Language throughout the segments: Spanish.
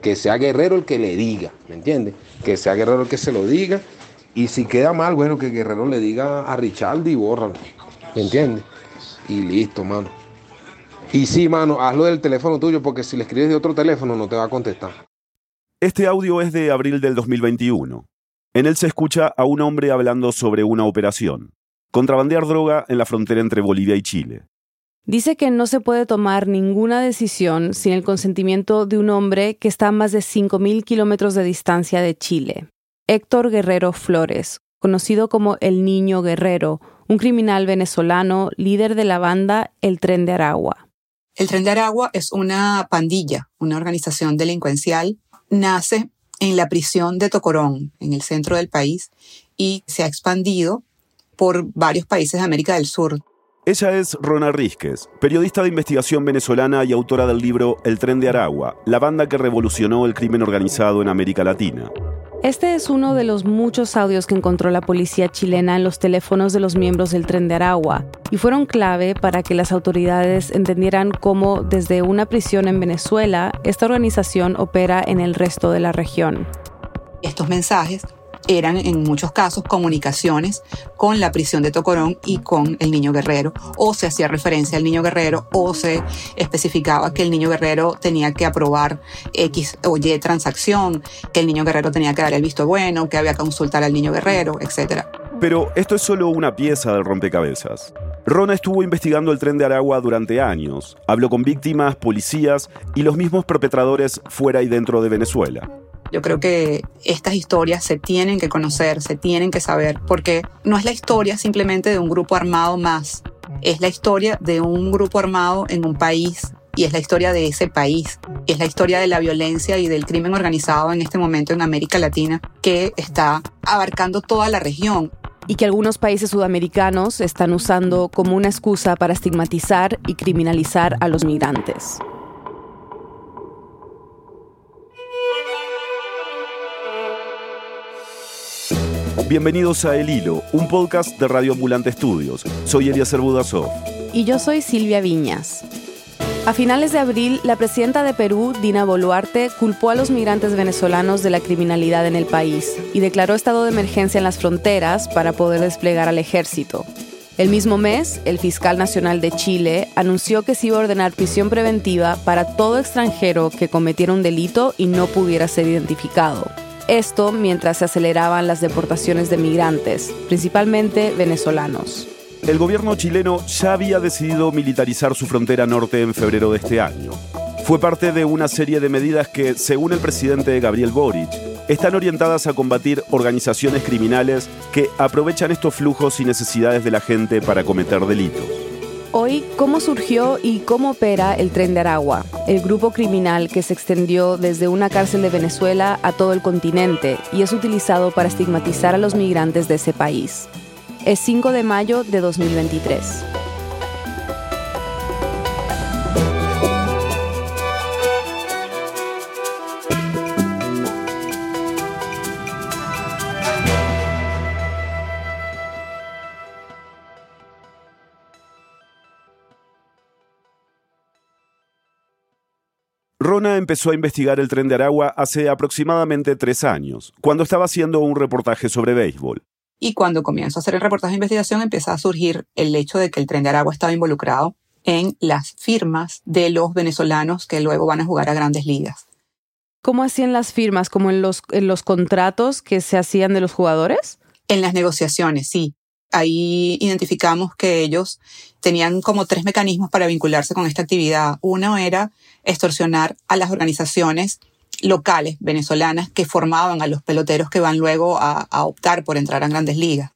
Que sea Guerrero el que le diga, ¿me entiendes? Que sea Guerrero el que se lo diga. Y si queda mal, bueno, que Guerrero le diga a Richard y bórralo, ¿me entiendes? Y listo, mano. Y sí, mano, hazlo del teléfono tuyo porque si le escribes de otro teléfono no te va a contestar. Este audio es de abril del 2021. En él se escucha a un hombre hablando sobre una operación. Contrabandear droga en la frontera entre Bolivia y Chile. Dice que no se puede tomar ninguna decisión sin el consentimiento de un hombre que está a más de 5.000 kilómetros de distancia de Chile. Héctor Guerrero Flores, conocido como el Niño Guerrero, un criminal venezolano líder de la banda El Tren de Aragua. El Tren de Aragua es una pandilla, una organización delincuencial. Nace en la prisión de Tocorón, en el centro del país, y se ha expandido por varios países de América del Sur. Ella es Rona Rizquez, periodista de investigación venezolana y autora del libro El Tren de Aragua, la banda que revolucionó el crimen organizado en América Latina. Este es uno de los muchos audios que encontró la policía chilena en los teléfonos de los miembros del Tren de Aragua y fueron clave para que las autoridades entendieran cómo desde una prisión en Venezuela esta organización opera en el resto de la región. Estos mensajes eran en muchos casos comunicaciones con la prisión de Tocorón y con el niño guerrero, o se hacía referencia al niño guerrero, o se especificaba que el niño guerrero tenía que aprobar X o Y transacción, que el niño guerrero tenía que dar el visto bueno, que había que consultar al niño guerrero, etc. Pero esto es solo una pieza del rompecabezas. Rona estuvo investigando el tren de Aragua durante años. Habló con víctimas, policías y los mismos perpetradores fuera y dentro de Venezuela. Yo creo que estas historias se tienen que conocer, se tienen que saber, porque no es la historia simplemente de un grupo armado más, es la historia de un grupo armado en un país y es la historia de ese país, es la historia de la violencia y del crimen organizado en este momento en América Latina que está abarcando toda la región. Y que algunos países sudamericanos están usando como una excusa para estigmatizar y criminalizar a los migrantes. Bienvenidos a El Hilo, un podcast de Radio Ambulante Estudios. Soy Eliezer Budasov. Y yo soy Silvia Viñas. A finales de abril, la presidenta de Perú, Dina Boluarte, culpó a los migrantes venezolanos de la criminalidad en el país y declaró estado de emergencia en las fronteras para poder desplegar al ejército. El mismo mes, el fiscal nacional de Chile anunció que se iba a ordenar prisión preventiva para todo extranjero que cometiera un delito y no pudiera ser identificado. Esto mientras se aceleraban las deportaciones de migrantes, principalmente venezolanos. El gobierno chileno ya había decidido militarizar su frontera norte en febrero de este año. Fue parte de una serie de medidas que, según el presidente Gabriel Boric, están orientadas a combatir organizaciones criminales que aprovechan estos flujos y necesidades de la gente para cometer delitos. Hoy, ¿cómo surgió y cómo opera el Tren de Aragua, el grupo criminal que se extendió desde una cárcel de Venezuela a todo el continente y es utilizado para estigmatizar a los migrantes de ese país? Es 5 de mayo de 2023. Rona empezó a investigar el tren de Aragua hace aproximadamente tres años, cuando estaba haciendo un reportaje sobre béisbol. Y cuando comienzo a hacer el reportaje de investigación empieza a surgir el hecho de que el tren de Aragua estaba involucrado en las firmas de los venezolanos que luego van a jugar a grandes ligas. ¿Cómo hacían las firmas? ¿Como en los, en los contratos que se hacían de los jugadores? En las negociaciones, sí. Ahí identificamos que ellos tenían como tres mecanismos para vincularse con esta actividad. Uno era extorsionar a las organizaciones locales venezolanas que formaban a los peloteros que van luego a, a, optar por entrar a grandes ligas.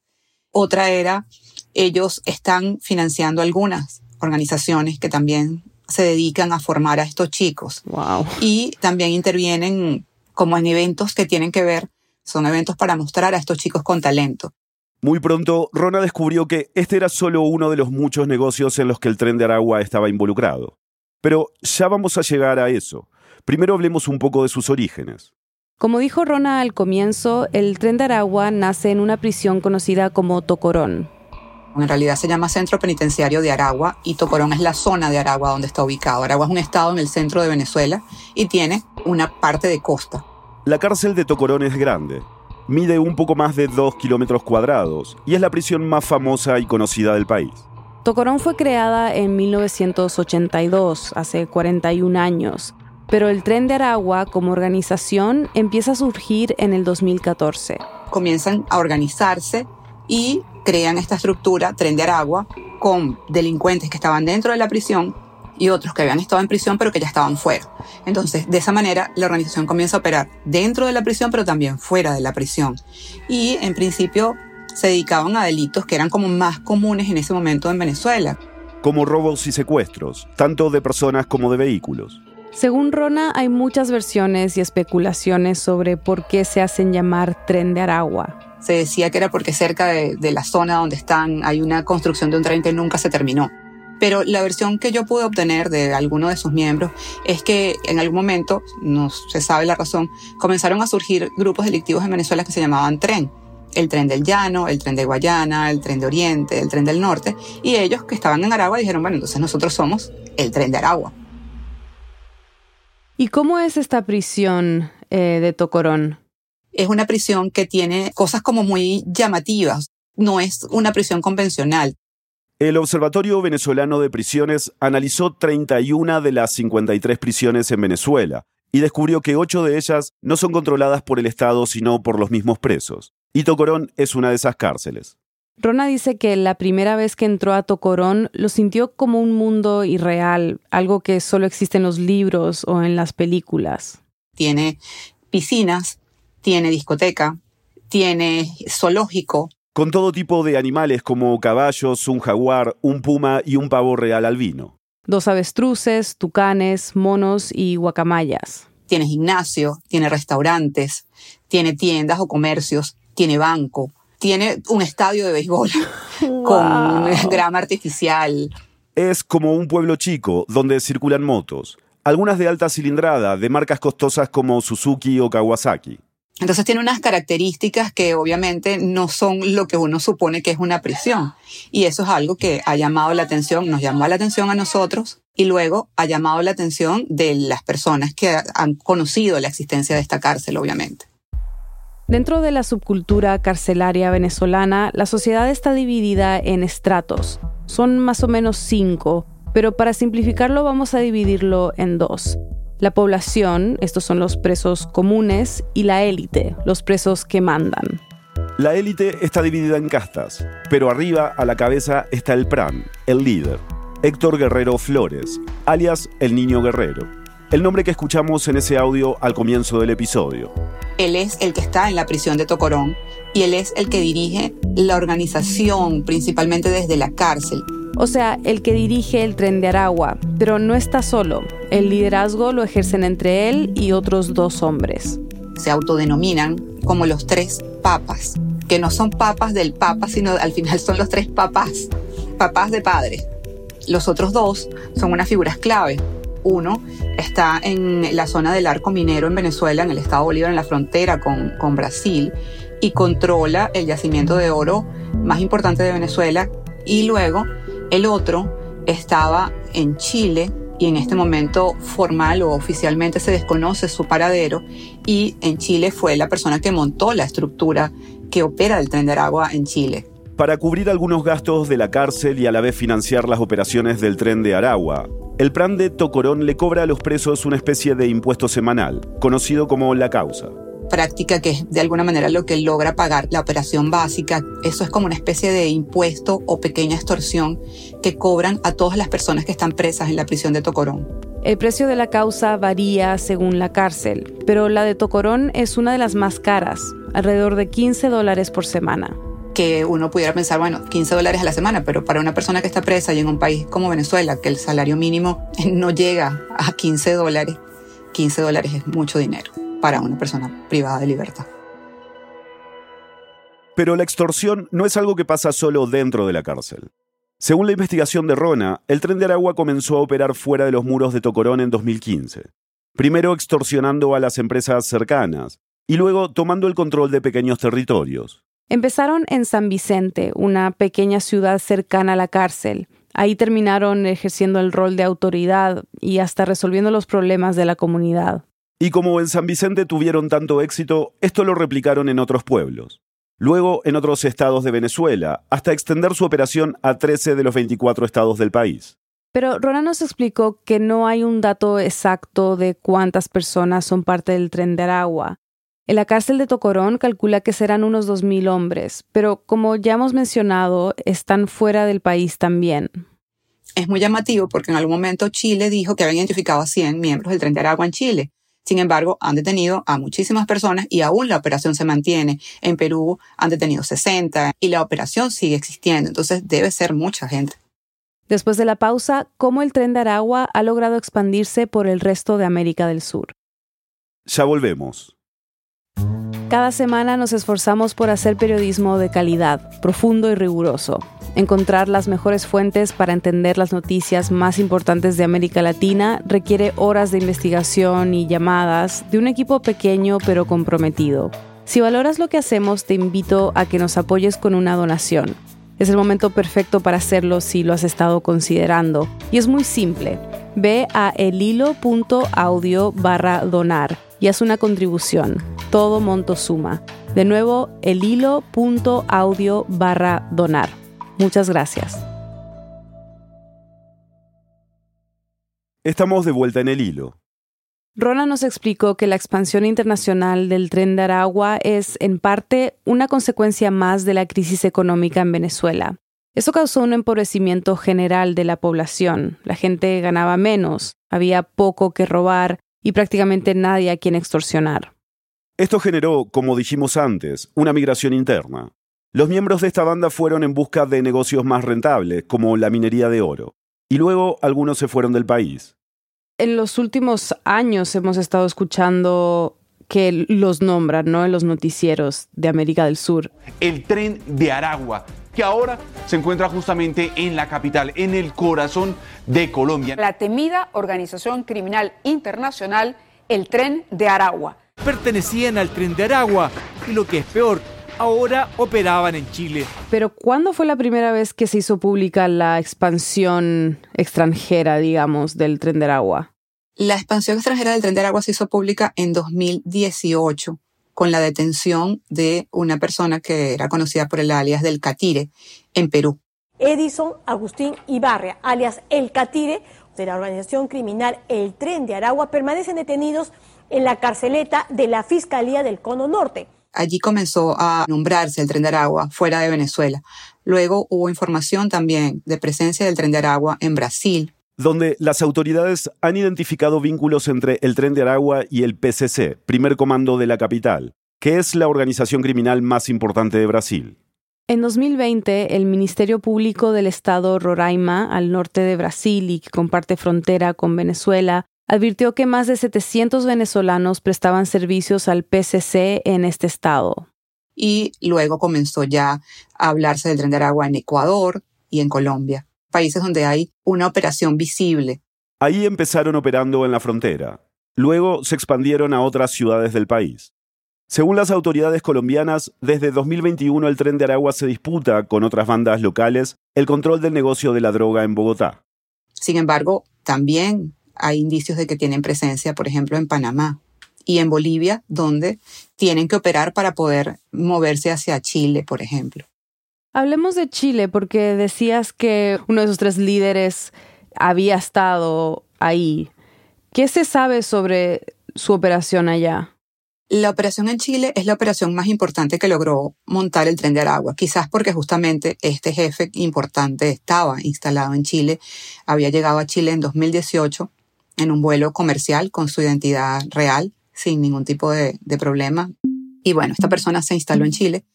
Otra era, ellos están financiando algunas organizaciones que también se dedican a formar a estos chicos. Wow. Y también intervienen como en eventos que tienen que ver, son eventos para mostrar a estos chicos con talento. Muy pronto, Rona descubrió que este era solo uno de los muchos negocios en los que el tren de Aragua estaba involucrado. Pero ya vamos a llegar a eso. Primero hablemos un poco de sus orígenes. Como dijo Rona al comienzo, el tren de Aragua nace en una prisión conocida como Tocorón. En realidad se llama Centro Penitenciario de Aragua y Tocorón es la zona de Aragua donde está ubicado. Aragua es un estado en el centro de Venezuela y tiene una parte de costa. La cárcel de Tocorón es grande. Mide un poco más de 2 kilómetros cuadrados y es la prisión más famosa y conocida del país. Tocorón fue creada en 1982, hace 41 años, pero el Tren de Aragua como organización empieza a surgir en el 2014. Comienzan a organizarse y crean esta estructura, Tren de Aragua, con delincuentes que estaban dentro de la prisión y otros que habían estado en prisión pero que ya estaban fuera. Entonces, de esa manera, la organización comienza a operar dentro de la prisión pero también fuera de la prisión. Y en principio se dedicaban a delitos que eran como más comunes en ese momento en Venezuela. Como robos y secuestros, tanto de personas como de vehículos. Según Rona, hay muchas versiones y especulaciones sobre por qué se hacen llamar tren de Aragua. Se decía que era porque cerca de, de la zona donde están hay una construcción de un tren que nunca se terminó. Pero la versión que yo pude obtener de alguno de sus miembros es que en algún momento, no se sabe la razón, comenzaron a surgir grupos delictivos en Venezuela que se llamaban tren. El tren del llano, el tren de Guayana, el tren de Oriente, el tren del Norte. Y ellos que estaban en Aragua dijeron, bueno, entonces nosotros somos el tren de Aragua. ¿Y cómo es esta prisión eh, de Tocorón? Es una prisión que tiene cosas como muy llamativas. No es una prisión convencional. El Observatorio Venezolano de Prisiones analizó 31 de las 53 prisiones en Venezuela y descubrió que 8 de ellas no son controladas por el Estado sino por los mismos presos. Y Tocorón es una de esas cárceles. Rona dice que la primera vez que entró a Tocorón lo sintió como un mundo irreal, algo que solo existe en los libros o en las películas. Tiene piscinas, tiene discoteca, tiene zoológico. Con todo tipo de animales como caballos, un jaguar, un puma y un pavo real albino. Dos avestruces, tucanes, monos y guacamayas. Tiene gimnasio, tiene restaurantes, tiene tiendas o comercios, tiene banco, tiene un estadio de béisbol con grama artificial. Es como un pueblo chico donde circulan motos, algunas de alta cilindrada, de marcas costosas como Suzuki o Kawasaki. Entonces tiene unas características que obviamente no son lo que uno supone que es una prisión. Y eso es algo que ha llamado la atención, nos llamó la atención a nosotros y luego ha llamado la atención de las personas que han conocido la existencia de esta cárcel, obviamente. Dentro de la subcultura carcelaria venezolana, la sociedad está dividida en estratos. Son más o menos cinco, pero para simplificarlo vamos a dividirlo en dos. La población, estos son los presos comunes, y la élite, los presos que mandan. La élite está dividida en castas, pero arriba a la cabeza está el PRAN, el líder, Héctor Guerrero Flores, alias el Niño Guerrero, el nombre que escuchamos en ese audio al comienzo del episodio. Él es el que está en la prisión de Tocorón y él es el que dirige la organización, principalmente desde la cárcel. O sea, el que dirige el tren de Aragua, pero no está solo. El liderazgo lo ejercen entre él y otros dos hombres. Se autodenominan como los tres papas, que no son papas del papa, sino al final son los tres papás, papás de padre. Los otros dos son unas figuras clave. Uno está en la zona del arco minero en Venezuela, en el estado Bolívar, en la frontera con, con Brasil, y controla el yacimiento de oro más importante de Venezuela. Y luego el otro estaba en Chile y en este momento formal o oficialmente se desconoce su paradero y en Chile fue la persona que montó la estructura que opera el tren de Aragua en Chile. Para cubrir algunos gastos de la cárcel y a la vez financiar las operaciones del tren de Aragua, el plan de Tocorón le cobra a los presos una especie de impuesto semanal, conocido como la causa práctica que es de alguna manera lo que logra pagar la operación básica. Eso es como una especie de impuesto o pequeña extorsión que cobran a todas las personas que están presas en la prisión de Tocorón. El precio de la causa varía según la cárcel, pero la de Tocorón es una de las más caras, alrededor de 15 dólares por semana que uno pudiera pensar, bueno, 15 dólares a la semana, pero para una persona que está presa y en un país como Venezuela, que el salario mínimo no llega a 15 dólares, 15 dólares es mucho dinero para una persona privada de libertad. Pero la extorsión no es algo que pasa solo dentro de la cárcel. Según la investigación de Rona, el tren de Aragua comenzó a operar fuera de los muros de Tocorón en 2015. Primero extorsionando a las empresas cercanas y luego tomando el control de pequeños territorios. Empezaron en San Vicente, una pequeña ciudad cercana a la cárcel. Ahí terminaron ejerciendo el rol de autoridad y hasta resolviendo los problemas de la comunidad. Y como en San Vicente tuvieron tanto éxito, esto lo replicaron en otros pueblos. Luego en otros estados de Venezuela, hasta extender su operación a 13 de los 24 estados del país. Pero Rona nos explicó que no hay un dato exacto de cuántas personas son parte del tren de Aragua. En la cárcel de Tocorón calcula que serán unos 2.000 hombres, pero como ya hemos mencionado, están fuera del país también. Es muy llamativo porque en algún momento Chile dijo que habían identificado a 100 miembros del tren de Aragua en Chile. Sin embargo, han detenido a muchísimas personas y aún la operación se mantiene. En Perú han detenido 60 y la operación sigue existiendo, entonces debe ser mucha gente. Después de la pausa, ¿cómo el tren de Aragua ha logrado expandirse por el resto de América del Sur? Ya volvemos. Cada semana nos esforzamos por hacer periodismo de calidad, profundo y riguroso. Encontrar las mejores fuentes para entender las noticias más importantes de América Latina requiere horas de investigación y llamadas de un equipo pequeño pero comprometido. Si valoras lo que hacemos, te invito a que nos apoyes con una donación. Es el momento perfecto para hacerlo si lo has estado considerando. Y es muy simple. Ve a elilo.audio barra donar y haz una contribución. Todo monto suma. De nuevo, elilo.audio barra donar. Muchas gracias. Estamos de vuelta en el hilo. Rona nos explicó que la expansión internacional del tren de Aragua es, en parte, una consecuencia más de la crisis económica en Venezuela. Eso causó un empobrecimiento general de la población. La gente ganaba menos, había poco que robar y prácticamente nadie a quien extorsionar. Esto generó, como dijimos antes, una migración interna. Los miembros de esta banda fueron en busca de negocios más rentables, como la minería de oro, y luego algunos se fueron del país. En los últimos años hemos estado escuchando que los nombran, ¿no? En los noticieros de América del Sur. El tren de Aragua, que ahora se encuentra justamente en la capital, en el corazón de Colombia. La temida organización criminal internacional, el tren de Aragua. Pertenecían al tren de Aragua y lo que es peor, ahora operaban en Chile. Pero ¿cuándo fue la primera vez que se hizo pública la expansión extranjera, digamos, del tren de Aragua? La expansión extranjera del tren de Aragua se hizo pública en 2018 con la detención de una persona que era conocida por el alias del Catire en Perú. Edison Agustín Ibarria, alias El Catire, de la organización criminal El Tren de Aragua, permanecen detenidos en la carceleta de la Fiscalía del Cono Norte. Allí comenzó a nombrarse el Tren de Aragua fuera de Venezuela. Luego hubo información también de presencia del Tren de Aragua en Brasil, donde las autoridades han identificado vínculos entre el Tren de Aragua y el PCC, primer comando de la capital, que es la organización criminal más importante de Brasil. En 2020, el Ministerio Público del Estado Roraima, al norte de Brasil y que comparte frontera con Venezuela, advirtió que más de 700 venezolanos prestaban servicios al PCC en este estado. Y luego comenzó ya a hablarse del tren de Aragua en Ecuador y en Colombia países donde hay una operación visible. Ahí empezaron operando en la frontera. Luego se expandieron a otras ciudades del país. Según las autoridades colombianas, desde 2021 el tren de Aragua se disputa con otras bandas locales el control del negocio de la droga en Bogotá. Sin embargo, también hay indicios de que tienen presencia, por ejemplo, en Panamá y en Bolivia, donde tienen que operar para poder moverse hacia Chile, por ejemplo. Hablemos de Chile porque decías que uno de esos tres líderes había estado ahí. ¿Qué se sabe sobre su operación allá? La operación en Chile es la operación más importante que logró montar el tren de Aragua, quizás porque justamente este jefe importante estaba instalado en Chile, había llegado a Chile en 2018 en un vuelo comercial con su identidad real, sin ningún tipo de, de problema. Y bueno, esta persona se instaló en Chile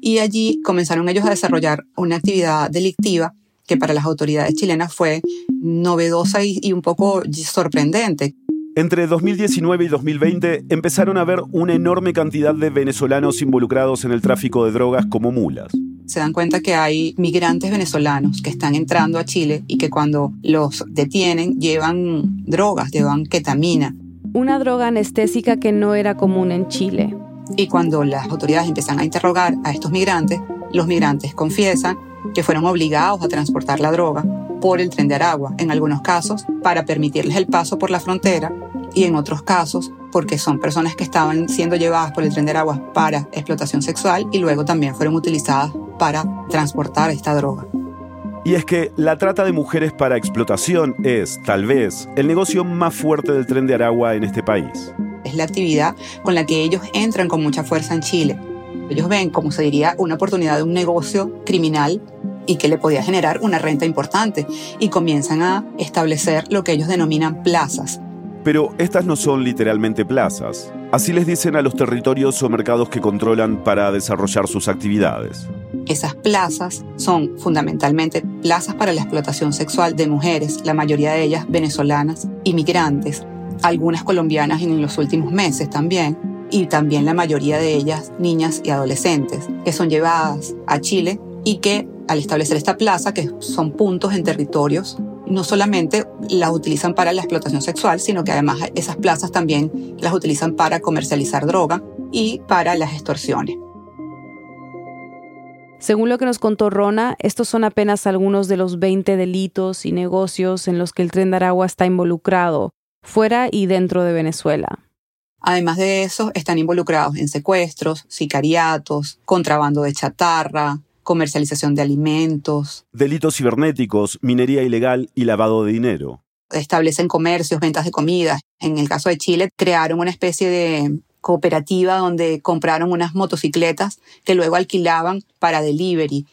y allí comenzaron ellos a desarrollar una actividad delictiva que para las autoridades chilenas fue novedosa y, un poco sorprendente. Entre 2019 y 2020 empezaron a ver una enorme cantidad de venezolanos involucrados en el tráfico de drogas como mulas. Se dan cuenta que hay migrantes venezolanos que están entrando a Chile y que cuando los detienen llevan drogas, llevan ketamina. Una droga anestésica que no era común en Chile. Y cuando las autoridades empiezan a interrogar a estos migrantes, los migrantes confiesan que fueron obligados a transportar la droga por el tren de Aragua, en algunos casos para permitirles el paso por la frontera y en otros casos porque son personas que estaban siendo llevadas por el tren de Aragua para explotación sexual y luego también fueron utilizadas para transportar esta droga. Y es que la trata de mujeres para explotación es, tal vez, el negocio más fuerte del tren de Aragua en este país. Es la actividad con la que ellos entran con mucha fuerza en Chile. Ellos ven, como se diría, una oportunidad de un negocio criminal y que le podía generar una renta importante y comienzan a establecer lo que ellos denominan plazas. Pero estas no son literalmente plazas. Así les dicen a los territorios o mercados que controlan para desarrollar sus actividades. Esas plazas son fundamentalmente plazas para la explotación sexual de mujeres, la mayoría de ellas venezolanas, inmigrantes, algunas colombianas en los últimos meses también, y también la mayoría de ellas niñas y adolescentes, que son llevadas a Chile y que al establecer esta plaza, que son puntos en territorios no solamente las utilizan para la explotación sexual, sino que además esas plazas también las utilizan para comercializar droga y para las extorsiones. Según lo que nos contó Rona, estos son apenas algunos de los 20 delitos y negocios en los que el tren de Aragua está involucrado, fuera y dentro de Venezuela. Además de eso, están involucrados en secuestros, sicariatos, contrabando de chatarra, comercialización de alimentos. Delitos cibernéticos, minería ilegal y lavado de dinero. Establecen comercios, ventas de comida. En el caso de Chile, crearon una especie de cooperativa donde compraron unas motocicletas que luego alquilaban para delivery.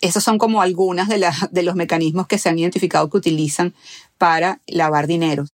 Esos son como algunas de, de los mecanismos que se han identificado que utilizan para lavar dinero.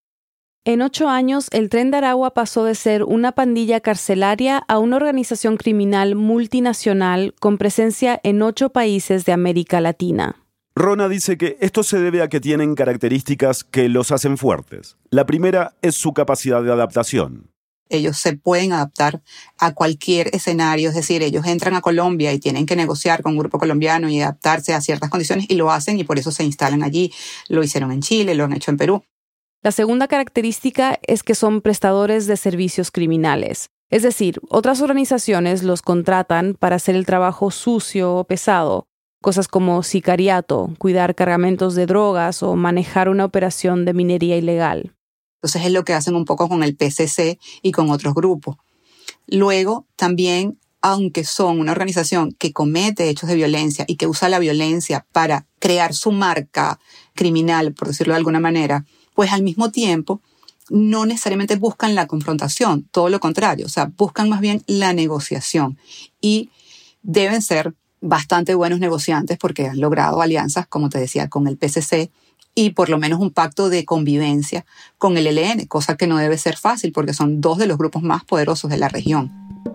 En ocho años, el tren de Aragua pasó de ser una pandilla carcelaria a una organización criminal multinacional con presencia en ocho países de América Latina. Rona dice que esto se debe a que tienen características que los hacen fuertes. La primera es su capacidad de adaptación. Ellos se pueden adaptar a cualquier escenario, es decir, ellos entran a Colombia y tienen que negociar con un grupo colombiano y adaptarse a ciertas condiciones y lo hacen y por eso se instalan allí. Lo hicieron en Chile, lo han hecho en Perú. La segunda característica es que son prestadores de servicios criminales. Es decir, otras organizaciones los contratan para hacer el trabajo sucio o pesado, cosas como sicariato, cuidar cargamentos de drogas o manejar una operación de minería ilegal. Entonces es lo que hacen un poco con el PCC y con otros grupos. Luego, también, aunque son una organización que comete hechos de violencia y que usa la violencia para crear su marca criminal, por decirlo de alguna manera, pues al mismo tiempo no necesariamente buscan la confrontación, todo lo contrario, o sea, buscan más bien la negociación y deben ser bastante buenos negociantes porque han logrado alianzas, como te decía, con el PCC y por lo menos un pacto de convivencia con el ELN, cosa que no debe ser fácil porque son dos de los grupos más poderosos de la región.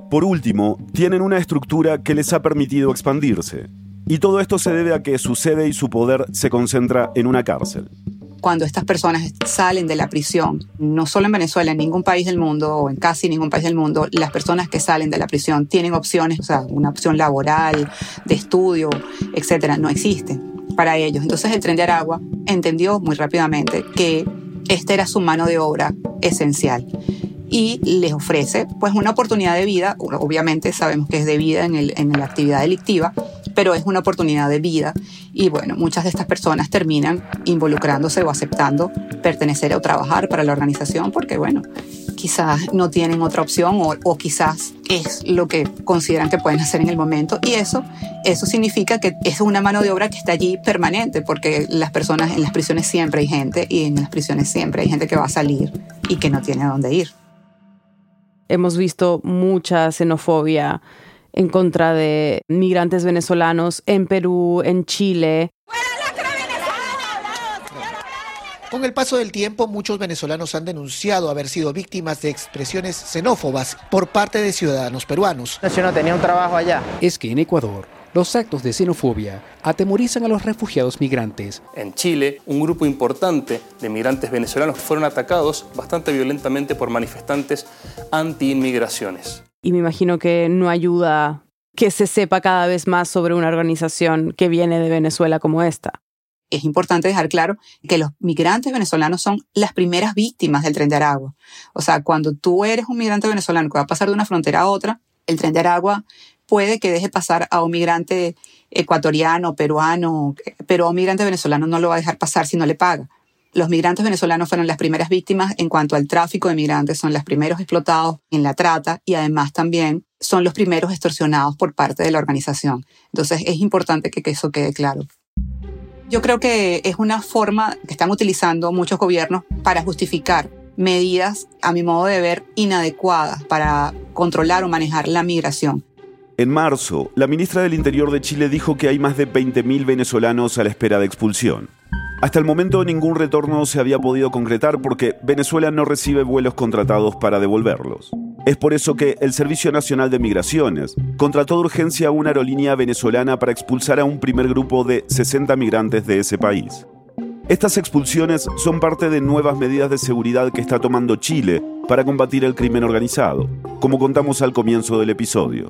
Por último, tienen una estructura que les ha permitido expandirse. Y todo esto se debe a que su sede y su poder se concentra en una cárcel cuando estas personas salen de la prisión, no solo en Venezuela, en ningún país del mundo o en casi ningún país del mundo, las personas que salen de la prisión tienen opciones, o sea, una opción laboral, de estudio, etcétera, no existen para ellos. Entonces el tren de Aragua entendió muy rápidamente que esta era su mano de obra esencial y les ofrece pues una oportunidad de vida, obviamente sabemos que es de vida en, el, en la actividad delictiva, pero es una oportunidad de vida. Y bueno, muchas de estas personas terminan involucrándose o aceptando pertenecer o trabajar para la organización porque bueno, quizás no tienen otra opción o, o, quizás es lo que consideran que pueden hacer en el momento. Y eso eso significa que es una mano de obra que está allí permanente porque las personas en las prisiones siempre hay gente y en las prisiones siempre hay gente que va a salir y que no tiene a dónde ir. Hemos visto mucha xenofobia en contra de migrantes venezolanos en Perú, en Chile. Con el paso del tiempo, muchos venezolanos han denunciado haber sido víctimas de expresiones xenófobas por parte de ciudadanos peruanos. Yo no tenía un trabajo allá. Es que en Ecuador los actos de xenofobia atemorizan a los refugiados migrantes. En Chile, un grupo importante de migrantes venezolanos fueron atacados bastante violentamente por manifestantes anti-inmigraciones. Y me imagino que no ayuda que se sepa cada vez más sobre una organización que viene de Venezuela como esta. Es importante dejar claro que los migrantes venezolanos son las primeras víctimas del tren de Aragua. O sea, cuando tú eres un migrante venezolano que va a pasar de una frontera a otra, El tren de Aragua puede que deje pasar a un migrante ecuatoriano, peruano, pero a un migrante venezolano no lo va a dejar pasar si no le paga. Los migrantes venezolanos fueron las primeras víctimas en cuanto al tráfico de migrantes, son los primeros explotados en la trata y además también son los primeros extorsionados por parte de la organización. Entonces es importante que eso quede claro. Yo creo que es una forma que están utilizando muchos gobiernos para justificar medidas, a mi modo de ver, inadecuadas para controlar o manejar la migración. En marzo, la ministra del Interior de Chile dijo que hay más de 20.000 venezolanos a la espera de expulsión. Hasta el momento ningún retorno se había podido concretar porque Venezuela no recibe vuelos contratados para devolverlos. Es por eso que el Servicio Nacional de Migraciones contrató de urgencia una aerolínea venezolana para expulsar a un primer grupo de 60 migrantes de ese país. Estas expulsiones son parte de nuevas medidas de seguridad que está tomando Chile para combatir el crimen organizado, como contamos al comienzo del episodio.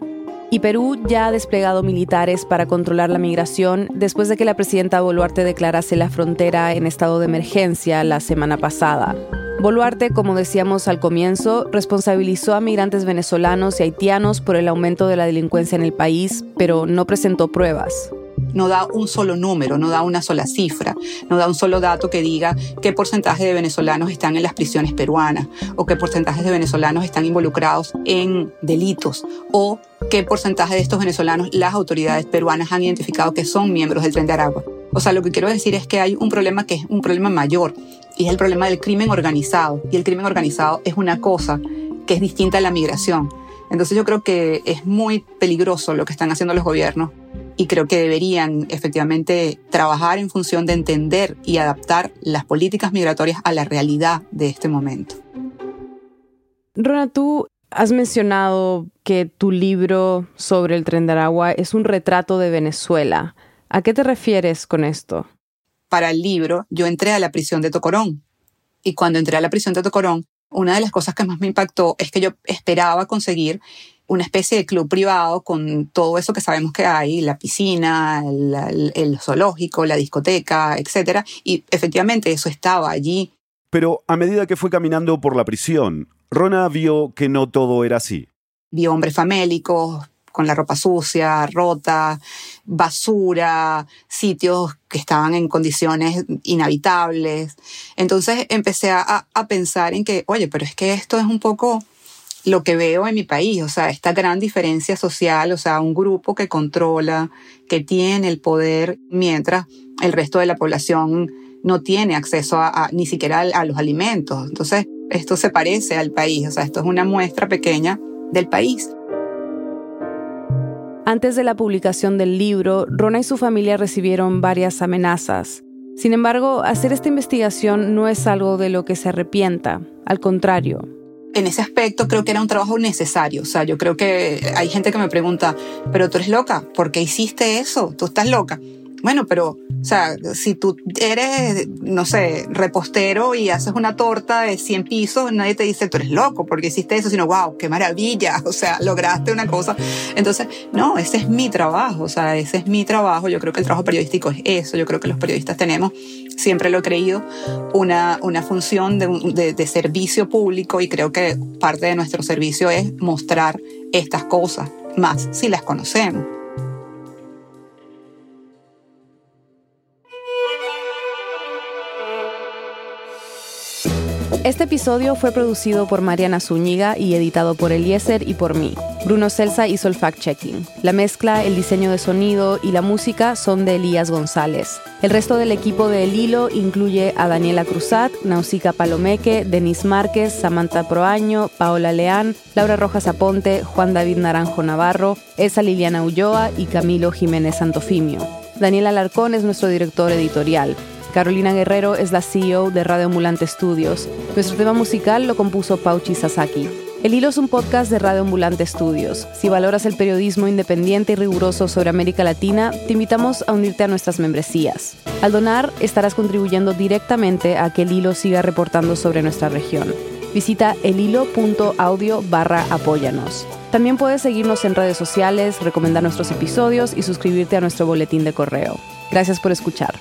Y Perú ya ha desplegado militares para controlar la migración después de que la presidenta Boluarte declarase la frontera en estado de emergencia la semana pasada. Boluarte, como decíamos al comienzo, responsabilizó a migrantes venezolanos y haitianos por el aumento de la delincuencia en el país, pero no presentó pruebas no da un solo número, no da una sola cifra, no da un solo dato que diga qué porcentaje de venezolanos están en las prisiones peruanas o qué porcentaje de venezolanos están involucrados en delitos o qué porcentaje de estos venezolanos las autoridades peruanas han identificado que son miembros del Tren de Aragua. O sea, lo que quiero decir es que hay un problema que es un problema mayor y es el problema del crimen organizado. Y el crimen organizado es una cosa que es distinta a la migración. Entonces yo creo que es muy peligroso lo que están haciendo los gobiernos y creo que deberían efectivamente trabajar en función de entender y adaptar las políticas migratorias a la realidad de este momento. Rona, tú has mencionado que tu libro sobre el tren de Aragua es un retrato de Venezuela. ¿A qué te refieres con esto? Para el libro, yo entré a la prisión de Tocorón. Y cuando entré a la prisión de Tocorón, una de las cosas que más me impactó es que yo esperaba conseguir una especie de club privado con todo eso que sabemos que hay, la piscina, el, zoológico, la discoteca, etc. Y efectivamente eso estaba allí. Pero a medida que fue caminando por la prisión, Rona vio que no todo era así. Vio hombres famélicos, con la ropa sucia, rota, basura, sitios que estaban en condiciones inhabitables. Entonces empecé a, a, pensar en que, oye, pero es que esto es un poco lo que veo en mi país, o sea, esta gran diferencia social, o sea, un grupo que controla, que tiene el poder, mientras el resto de la población no tiene acceso a, ni siquiera a, los alimentos. Entonces, esto se parece al país, o sea, esto es una muestra pequeña del país. Antes de la publicación del libro, Rona y su familia recibieron varias amenazas. Sin embargo, hacer esta investigación no es algo de lo que se arrepienta, al contrario, en ese aspecto creo que era un trabajo necesario. O sea, yo creo que hay gente que me pregunta, pero tú eres loca, ¿por qué hiciste eso? Tú estás loca. Bueno, pero, o sea, si tú eres, no sé, repostero y haces una torta de 100 pisos, nadie te dice, tú eres loco porque hiciste eso, sino, wow, qué maravilla, o sea, lograste una cosa. Entonces, no, ese es mi trabajo, o sea, ese es mi trabajo. Yo creo que el trabajo periodístico es eso. Yo creo que los periodistas tenemos, siempre lo he creído, una, una función de, de, de servicio público y creo que parte de nuestro servicio es mostrar estas cosas, más si las conocemos. Este episodio fue producido por Mariana Zúñiga y editado por Eliezer y por mí. Bruno Celsa hizo el fact-checking. La mezcla, el diseño de sonido y la música son de Elías González. El resto del equipo de El Hilo incluye a Daniela Cruzat, Nausica Palomeque, Denis Márquez, Samantha Proaño, Paola Leán, Laura Rojas Aponte, Juan David Naranjo Navarro, Esa Liliana Ulloa y Camilo Jiménez Santofimio. Daniel Alarcón es nuestro director editorial. Carolina Guerrero es la CEO de Radio Ambulante Studios. Nuestro tema musical lo compuso Pauchi Sasaki. El Hilo es un podcast de Radio Ambulante Studios. Si valoras el periodismo independiente y riguroso sobre América Latina, te invitamos a unirte a nuestras membresías. Al donar, estarás contribuyendo directamente a que el Hilo siga reportando sobre nuestra región. Visita elhilo.audio barra apóyanos. También puedes seguirnos en redes sociales, recomendar nuestros episodios y suscribirte a nuestro boletín de correo. Gracias por escuchar.